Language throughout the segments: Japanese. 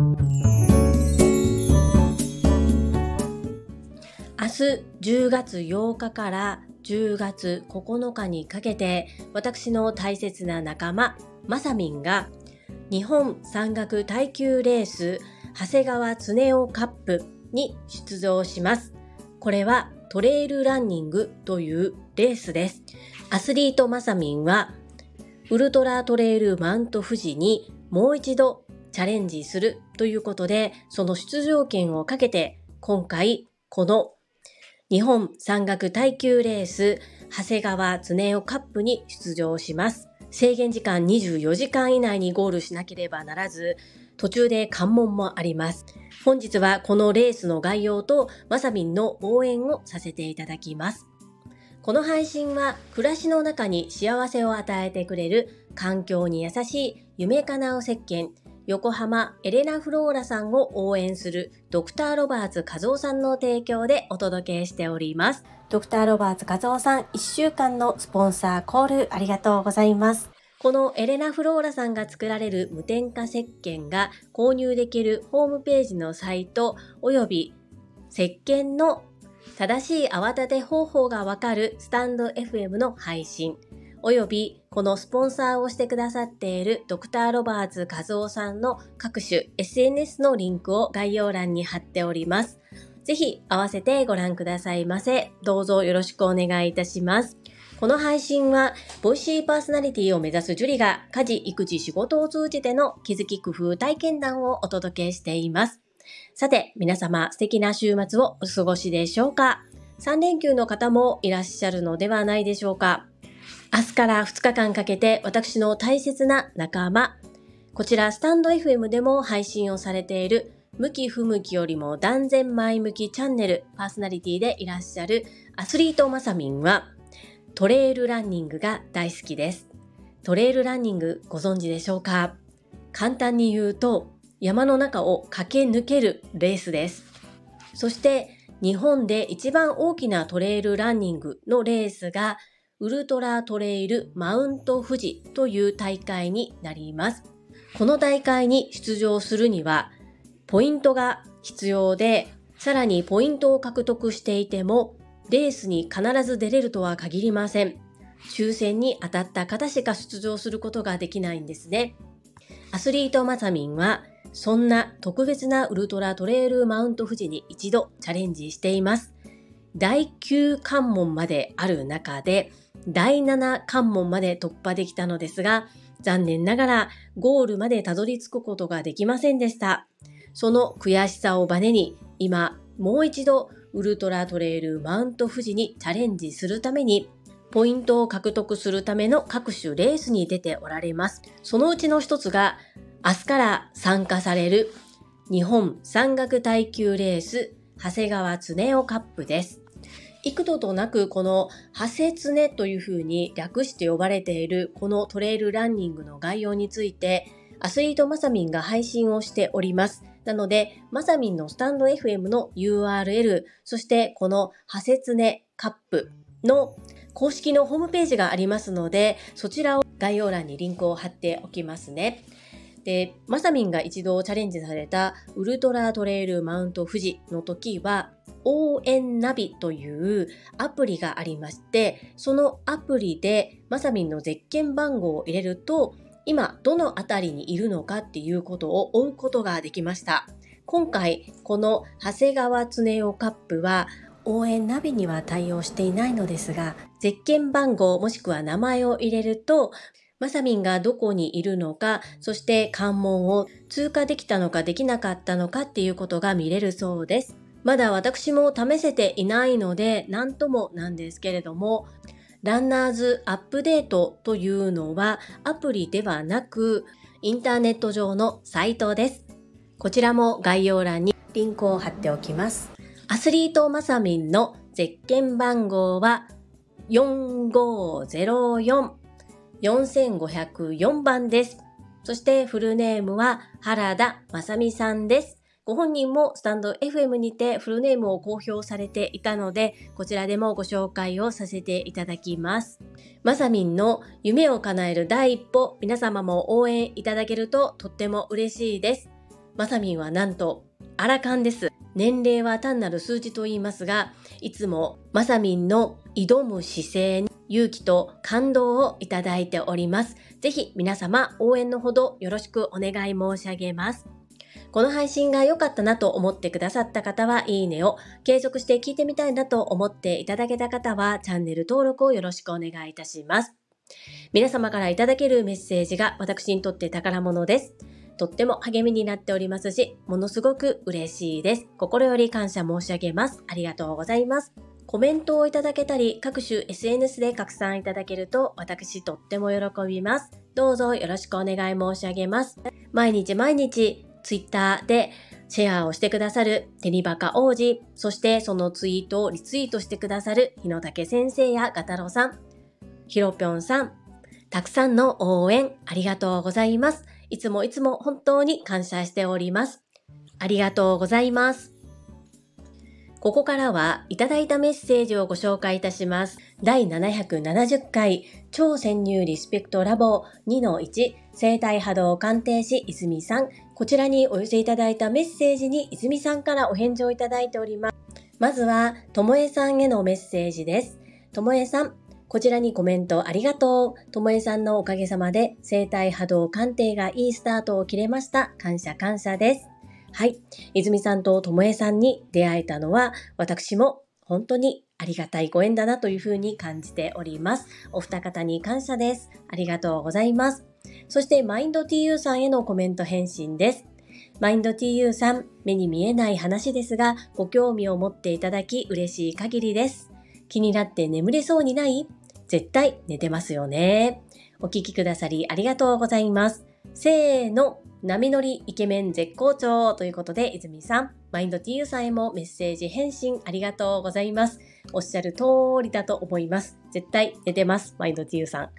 明日10月8日から10月9日にかけて私の大切な仲間まさみんが日本山岳耐久レース長谷川恒夫カップに出場します。これはトレイルランニングというレースです。アスリートまさみんはウルトラトレイルマウント富士にもう一度チャレンジするということで、その出場権をかけて今回この日本山岳耐久レース長谷川恒夫カップに出場します。制限時間24時間以内にゴールしなければならず、途中で関門もあります。本日はこのレースの概要とまさみんの応援をさせていただきます。この配信は暮らしの中に幸せを与えてくれる環境に優しい夢かなお石鹸横浜エレナ・フローラさんを応援するドクター・ロバーツ和夫さんの提供でお届けしております。ドクター・ロバーツ和夫さん1週間のスポンサーコールありがとうございます。このエレナ・フローラさんが作られる無添加石鹸が購入できるホームページのサイト及び石鹸の正しい泡立て方法がわかるスタンド FM の配信およびこのスポンサーをしてくださっているドクターロバーツ和夫さんの各種 SNS のリンクを概要欄に貼っております。ぜひ合わせてご覧くださいませ。どうぞよろしくお願いいたします。この配信は、ボイシーパーソナリティを目指すジュリが家事、育児、仕事を通じての気づき工夫体験談をお届けしています。さて、皆様素敵な週末をお過ごしでしょうか ?3 連休の方もいらっしゃるのではないでしょうか？明日から2日間かけて私の大切な仲間、こちらスタンド FM でも配信をされている向き不向きよりも断然前向きチャンネルパーソナリティでいらっしゃるアスリートマサミンはトレイルランニングが大好きです。トレイルランニングご存知でしょうか？簡単に言うと山の中を駆け抜けるレースです。そして日本で一番大きなトレイルランニングのレースがウルトラトレイルマウント富士という大会になります。この大会に出場するには、ポイントが必要で、さらにポイントを獲得していても、レースに必ず出れるとは限りません。抽選に当たった方しか出場することができないんですね。アスリートマサミンは、そんな特別なウルトラトレイルマウント富士に一度チャレンジしています。第9関門まである中で、第7関門まで突破できたのですが、残念ながらゴールまでたどり着くことができませんでした。その悔しさをバネに、今、もう一度ウルトラトレイルマウント富士にチャレンジするために、ポイントを獲得するための各種レースに出ておられます。そのうちの一つが、明日から参加される日本山岳耐久レース長谷川恒夫カップです。幾度となくこのハセツネというふうに略して呼ばれているこのトレイルランニングの概要についてアスリートマサミンが配信をしております。なので、マサミンのスタンド FM の URL、そしてこのハセツネカップの公式のホームページがありますので、そちらを概要欄にリンクを貼っておきますね。で、マサミンが一度チャレンジされたウルトラトレイルマウント富士の時は、応援ナビというアプリがありまして、そのアプリでまさみんのゼッケン番号を入れると、今どの辺りにいるのかっていうことを追うことができました。今回、この長谷川恒夫カップは応援ナビには対応していないのですが、ゼッケン番号もしくは名前を入れると、まさみんがどこにいるのか、そして関門を通過できたのかできなかったのかっていうことが見れるそうです。まだ私も試せていないので何ともなんですけれども、ランナーズアップデートというのはアプリではなくインターネット上のサイトです。こちらも概要欄にリンクを貼っておきます。アスリートマサミンのゼッケン番号は4504 4504番です。そしてフルネームは原田正美さんです。ご本人もスタンド FM にてフルネームを公表されていたので、こちらでもご紹介をさせていただきます。まさみんの夢を叶える第一歩、皆様も応援いただけるととっても嬉しいです。まさみんはなんと、アラカンです。年齢は単なる数字と言いますが、いつもまさみんの挑む姿勢に勇気と感動をいただいております。ぜひ皆様応援のほどよろしくお願い申し上げます。この配信が良かったなと思ってくださった方はいいねを、継続して聞いてみたいなと思っていただけた方はチャンネル登録をよろしくお願いいたします。皆様からいただけるメッセージが私にとって宝物です。とっても励みになっておりますし、ものすごく嬉しいです。心より感謝申し上げます。ありがとうございます。コメントをいただけたり、各種 SNS で拡散いただけると私とっても喜びます。どうぞよろしくお願い申し上げます。毎日毎日 Twitter でシェアをしてくださるテニバカ王子、そしてそのツイートをリツイートしてくださる日野武先生やガタロさん、ひろぴょんさん、たくさんの応援ありがとうございます。いつもいつも本当に感謝しております。ありがとうございます。ここからはいただいたメッセージをご紹介いたします。第770回超潜入リスペクトラボ2-1生体波動鑑定士泉さん。こちらにお寄せいただいたメッセージに泉さんからお返事をいただいております。まずは、ともえさんへのメッセージです。ともえさん、こちらにコメントありがとう。ともえさんのおかげさまで生体波動鑑定がいいスタートを切れました。感謝感謝です。はい。泉さんとともえさんに出会えたのは、私も本当にありがたいご縁だなというふうに感じております。お二方に感謝です。ありがとうございます。そして、マインド TU さんへのコメント返信です。マインド TU さん、目に見えない話ですが、ご興味を持っていただき嬉しい限りです。気になって眠れそうにない？絶対寝てますよね。お聞きくださりありがとうございます。せーの、波乗りイケメン絶好調ということで、泉さん、マインド TU さんへもメッセージ返信ありがとうございます。おっしゃる通りだと思います。絶対寝てます、マインド TU さん。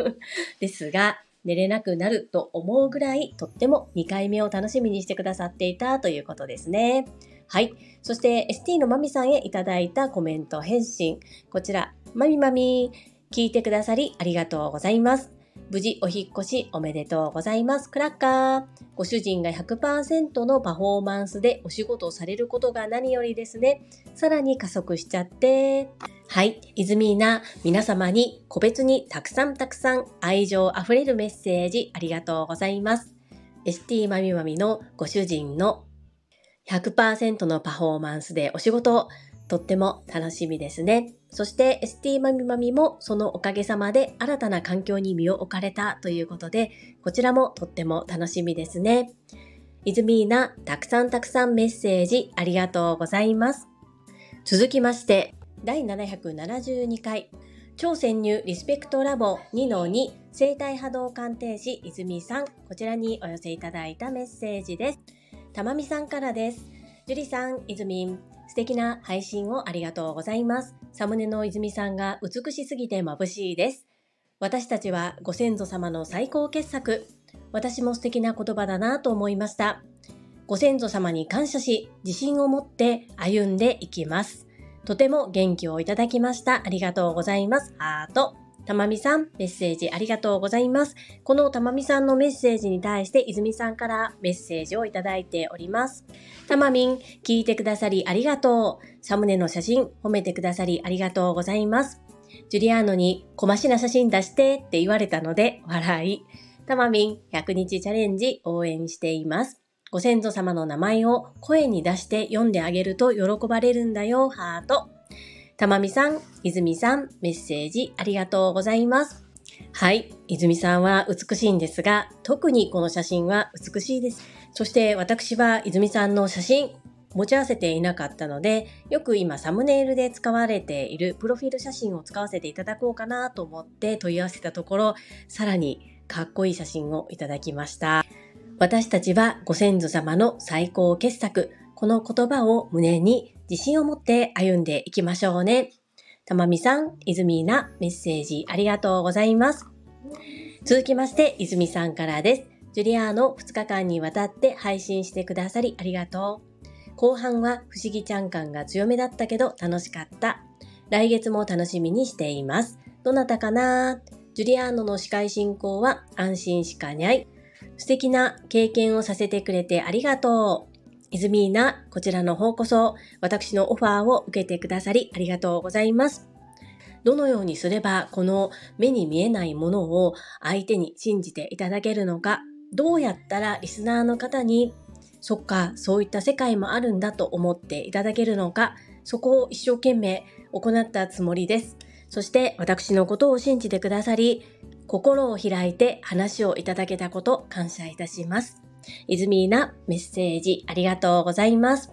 ですが、寝れなくなると思うぐらい、とっても2回目を楽しみにしてくださっていたということですね。はい。そして ST のまみさんへいただいたコメント返信。こちら、まみまみ、聞いてくださりありがとうございます。無事お引越しおめでとうございます。クラッカー。ご主人が100%のパフォーマンスでお仕事をされることが何よりですね。さらに加速しちゃって。はい。イズミーナ、皆様に個別にたくさんたくさん愛情あふれるメッセージありがとうございます。ST まみまみのご主人の100%のパフォーマンスでお仕事とっても楽しみですね。そして ST マミマミもそのおかげさまで新たな環境に身を置かれたということで、こちらもとっても楽しみですね。イズミーナ、たくさんたくさんメッセージありがとうございます。続きまして、第772回、超潜入リスペクトラボ2-2生体波動鑑定士泉さん、こちらにお寄せいただいたメッセージです。たまみさんからです。樹里さん、泉素敵な配信をありがとうございます。サムネの泉さんが美しすぎて眩しいです。私たちはご先祖様の最高傑作。私も素敵な言葉だなと思いました。ご先祖様に感謝し、自信を持って歩んでいきます。とても元気をいただきました。ありがとうございます。ハート。たまみさん、メッセージありがとうございます。このたまみさんのメッセージに対して泉さんからメッセージをいただいております。たまみん、聞いてくださりありがとう。サムネの写真褒めてくださりありがとうございます。ジュリアーノに小ましな写真出してって言われたので笑い。たまみん、100日チャレンジ応援しています。ご先祖様の名前を声に出して読んであげると喜ばれるんだよ、ハート。たまみさん、泉さん、メッセージありがとうございます。はい。泉さんは美しいんですが、特にこの写真は美しいです。そして私は泉さんの写真、持ち合わせていなかったので、よく今サムネイルで使われているプロフィール写真を使わせていただこうかなと思って問い合わせたところ、さらにかっこいい写真をいただきました。私たちはご先祖様の最高傑作、この言葉を胸に自信を持って歩んでいきましょうね。たまみさん、いずみーなメッセージありがとうございます。続きまして、いずみさんからです。ジュリアーノ2日間にわたって配信してくださりありがとう。後半は不思議ちゃん感が強めだったけど楽しかった。来月も楽しみにしています。どなたかな？ジュリアーノの司会進行は安心しかにゃい。素敵な経験をさせてくれてありがとう。イズミーナ、こちらの方こそ、私のオファーを受けてくださりありがとうございます。どのようにすれば、この目に見えないものを相手に信じていただけるのか、どうやったらリスナーの方に、そっか、そういった世界もあるんだと思っていただけるのか、そこを一生懸命行ったつもりです。そして私のことを信じてくださり、心を開いて話をいただけたこと感謝いたします。イズミーナメッセージありがとうございます。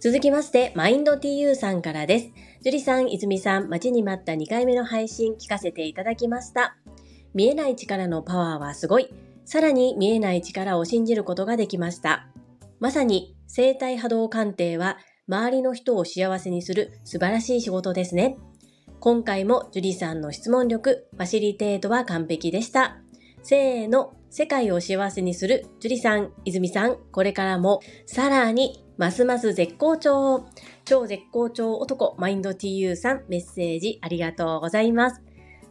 続きまして、マインド TU さんからです。樹里さん、泉さん、待ちに待った2回目の配信聞かせていただきました。見えない力のパワーはすごい。さらに見えない力を信じることができました。まさに生体波動鑑定は周りの人を幸せにする素晴らしい仕事ですね。今回も樹里さんの質問力、ファシリテートは完璧でした。せーの、世界を幸せにする樹里さん、泉さん、これからもさらにますます絶好調。超絶好調男、マインド TU さん、メッセージありがとうございます。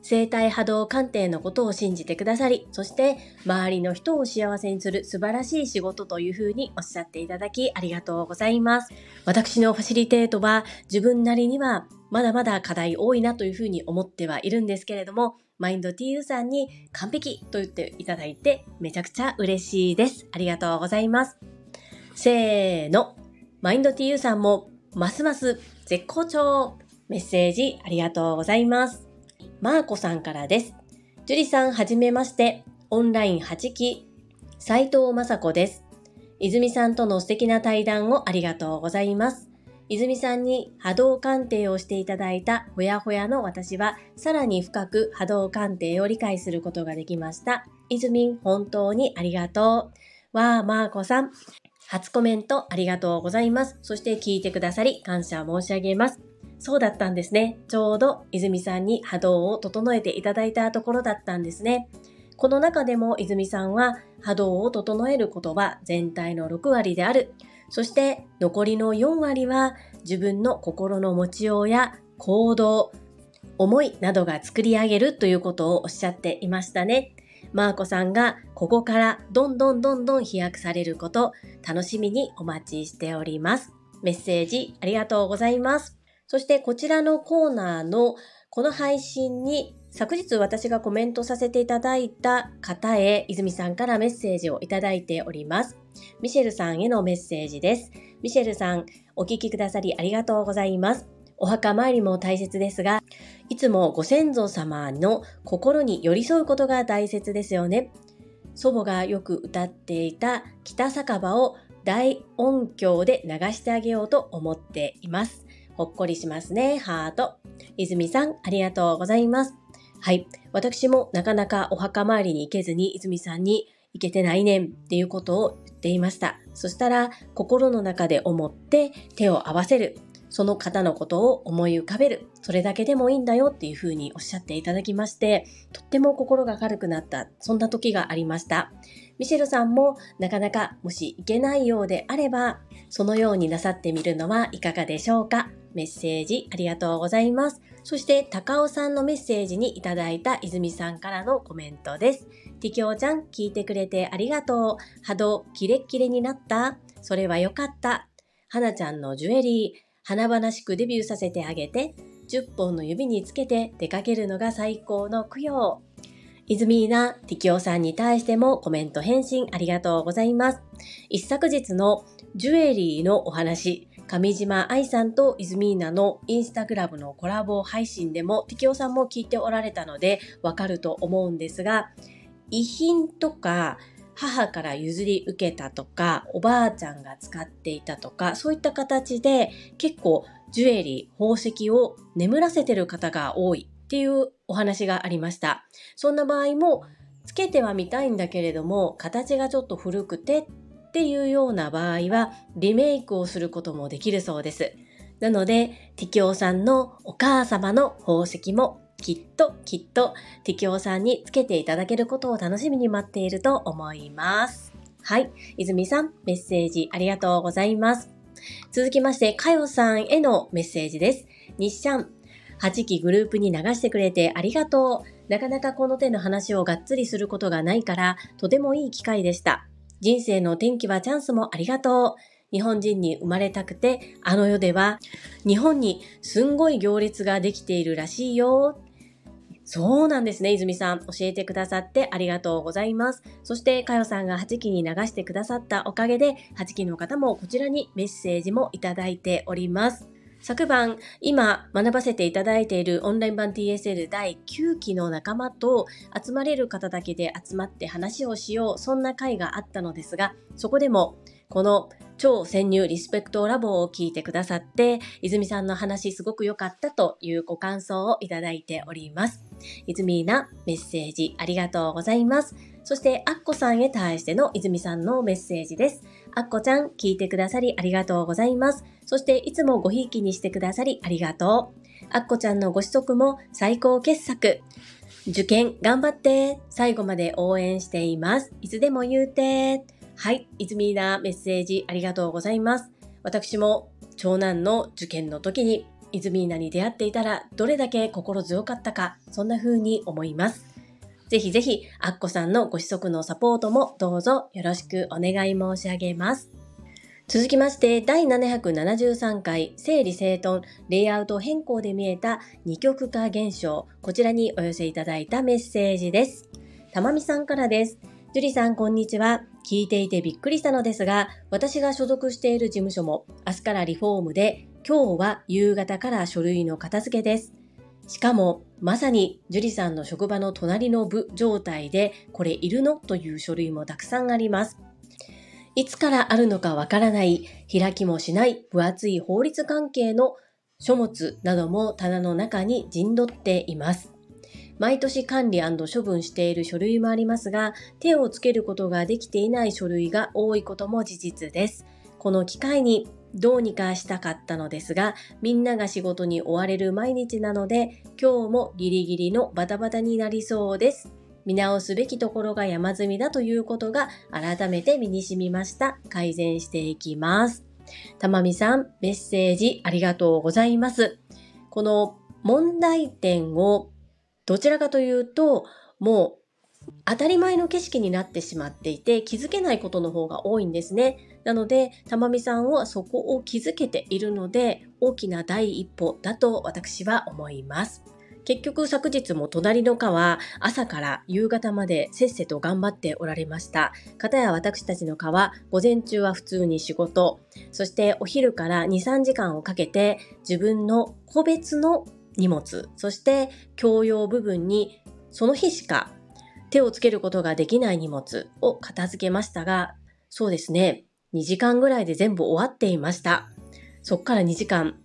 生体波動鑑定のことを信じてくださり、そして周りの人を幸せにする素晴らしい仕事というふうにおっしゃっていただきありがとうございます。私のファシリテートは自分なりにはまだまだ課題多いなというふうに思ってはいるんですけれども、マインド TU さんに完璧と言っていただいてめちゃくちゃ嬉しいです。ありがとうございます。せーの。マインド TU さんもますます絶好調メッセージありがとうございます。マーコさんからです。ジュリさんはじめまして。オンライン8期、斉藤雅子です。泉さんとの素敵な対談をありがとうございます。泉さんに波動鑑定をしていただいたほやほやの私は、さらに深く波動鑑定を理解することができました。泉本当にありがとう。わー、マーコさん。初コメントありがとうございます。そして聞いてくださり感謝申し上げます。そうだったんですね。ちょうど泉さんに波動を整えていただいたところだったんですね。この中でも泉さんは波動を整えることは全体の6割である。そして残りの4割は自分の心の持ちようや行動、思いなどが作り上げるということをおっしゃっていましたね。マーコさんがここからどんどんどんどん飛躍されること楽しみにお待ちしております。メッセージありがとうございます。そしてこちらのコーナーのこの配信に昨日私がコメントさせていただいた方へ泉さんからメッセージをいただいております。ミシェルさんへのメッセージです。ミシェルさん、お聞きくださりありがとうございます。お墓参りも大切ですが、いつもご先祖様の心に寄り添うことが大切ですよね。祖母がよく歌っていた北酒場を大音響で流してあげようと思っています。ほっこりしますね。ハート。泉さん、ありがとうございます。はい。私もなかなかお墓参りに行けずに泉さんに行けてないねんっていうことを言っていました。そしたら心の中で思って手を合わせる。その方のことを思い浮かべる。それだけでもいいんだよっていうふうにおっしゃっていただきまして、とっても心が軽くなった、そんな時がありました。ミシェルさんもなかなかもしいけないようであれば、そのようになさってみるのはいかがでしょうか？メッセージありがとうございます。そして、高尾さんのメッセージにいただいた泉さんからのコメントです。ティキョウちゃん、聞いてくれてありがとう。波動、キレッキレになったそれはよかった。花ちゃんのジュエリー、華々しくデビューさせてあげて、10本の指につけて出かけるのが最高の供養。イズミーナ、ティキオさんに対してもコメント返信ありがとうございます。一昨日のジュエリーのお話、上島愛さんとイズミーナのインスタグラムのコラボ配信でもティキオさんも聞いておられたのでわかると思うんですが、遺品とか母から譲り受けたとか、おばあちゃんが使っていたとか、そういった形で結構ジュエリー、宝石を眠らせてる方が多いっていうお話がありました。そんな場合も、つけてはみたいんだけれども、形がちょっと古くてっていうような場合は、リメイクをすることもできるそうです。なので、ティキオさんのお母様の宝石もきっときっと適応さんにつけていただけることを楽しみに待っていると思います。はい。泉さん、メッセージありがとうございます。続きまして、かよさんへのメッセージです。日シャン、8期グループに流してくれてありがとう。なかなかこの手の話をがっつりすることがないから、とてもいい機会でした。人生の転機はチャンスもありがとう。日本人に生まれたくて、あの世では日本にすんごい行列ができているらしいよ。そうなんですね、泉さん。教えてくださってありがとうございます。そして、かよさんが8期に流してくださったおかげで、8期の方もこちらにメッセージもいただいております。昨晩、今学ばせていただいているオンライン版 TSL 第9期の仲間と集まれる方だけで集まって話をしよう、そんな会があったのですが、そこでもこの超潜入リスペクトラボを聞いてくださって、泉さんの話すごく良かったというご感想をいただいております。泉なメッセージありがとうございます。そして、アッコさんへ対しての泉さんのメッセージです。アッコちゃん、聞いてくださりありがとうございます。そして、いつもごひいきにしてくださりありがとう。アッコちゃんのご子息も最高傑作。受験頑張って。最後まで応援しています。いつでも言うて。はい、いずみーなメッセージありがとうございます。私も長男の受験の時にイズミーナに出会っていたらどれだけ心強かったか、そんな風に思います。ぜひぜひ、アッコさんのご子息のサポートもどうぞよろしくお願い申し上げます。続きまして、第773回整理整頓レイアウト変更で見えた二極化現象、こちらにお寄せいただいたメッセージです。たまみさんからです。ジュリさん、こんにちは。聞いていてびっくりしたのですが、私が所属している事務所も明日からリフォームで、今日は夕方から書類の片付けです。しかも、まさにジュリさんの職場の隣の部状態で、これいるの？という書類もたくさんあります。いつからあるのかわからない、開きもしない分厚い法律関係の書物なども棚の中に陣取っています。毎年管理処分している書類もありますが、手をつけることができていない書類が多いことも事実です。この機会にどうにかしたかったのですが、みんなが仕事に追われる毎日なので、今日もギリギリのバタバタになりそうです。見直すべきところが山積みだということが改めて身に染みました。改善していきます。たまみさん、メッセージありがとうございます。この問題点をどちらかというと、もう当たり前の景色になってしまっていて気づけないことの方が多いんですね。なので、たまみさんはそこを気づけているので、大きな第一歩だと私は思います。結局昨日も隣の課は朝から夕方までせっせと頑張っておられました。かたや私たちの課は午前中は普通に仕事、そしてお昼から2、3時間をかけて自分の個別の荷物、そして共用部分にその日しか手をつけることができない荷物を片付けましたが、そうですね、2時間ぐらいで全部終わっていました。そっから2時間、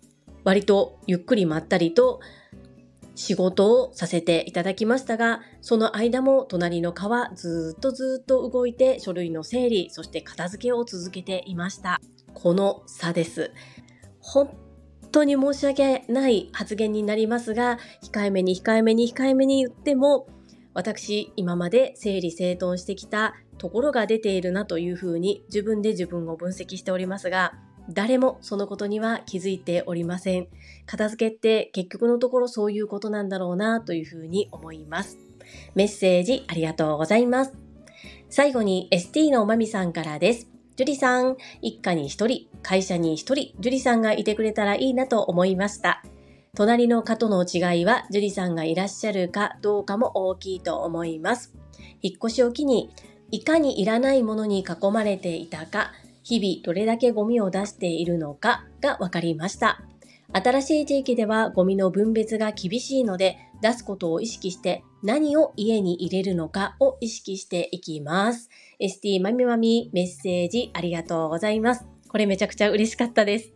割とゆっくりまったりと仕事をさせていただきましたが、その間も隣の川ずっとずっと動いて書類の整理、そして片付けを続けていました。この差です。本当に申し訳ない発言になりますが、控えめに控えめに控えめに言っても、私、今まで整理整頓してきたところが出ているなというふうに自分で自分を分析しておりますが、誰もそのことには気づいておりません。片付けって結局のところそういうことなんだろうなというふうに思います。メッセージありがとうございます。最後に ST のまみさんからです。ジュリさん、一家に一人、会社に一人、ジュリさんがいてくれたらいいなと思いました。隣の課との違いは、ジュリさんがいらっしゃるかどうかも大きいと思います。引っ越しを機に、いかにいらないものに囲まれていたか、日々どれだけゴミを出しているのかが分かりました。新しい地域ではゴミの分別が厳しいので、出すことを意識して何を家に入れるのかを意識していきます。ST まみまみメッセージありがとうございます。これめちゃくちゃ嬉しかったです。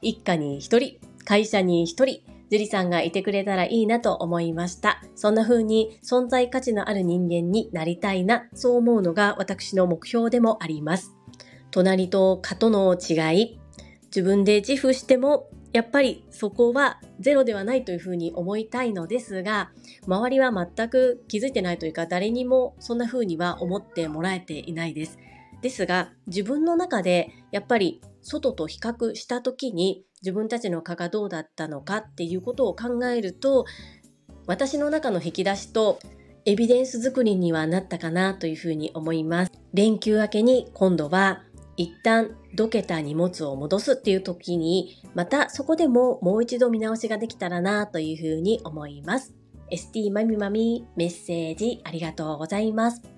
一家に一人、会社に一人、ジュリさんがいてくれたらいいなと思いました。そんな風に存在価値のある人間になりたいな、そう思うのが私の目標でもあります。隣と蚊との違い、自分で自負してもやっぱりそこはゼロではないというふうに思いたいのですが、周りは全く気づいてないというか、誰にもそんなふうには思ってもらえていないです。ですが、自分の中でやっぱり外と比較した時に自分たちの蚊がどうだったのかっていうことを考えると、私の中の引き出しとエビデンス作りにはなったかなというふうに思います。連休明けに今度は一旦どけた荷物を戻すっていう時に、またそこでももう一度見直しができたらなというふうに思います。ST まみまみメッセージありがとうございます。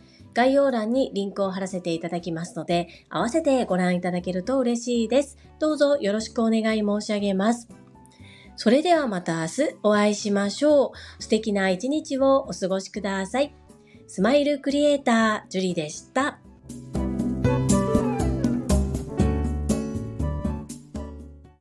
概要欄にリンクを貼らせていただきますので、合わせてご覧いただけると嬉しいです。どうぞよろしくお願い申し上げます。それではまた明日お会いしましょう。素敵な一日をお過ごしください。スマイルクリエイター、ジュリでした。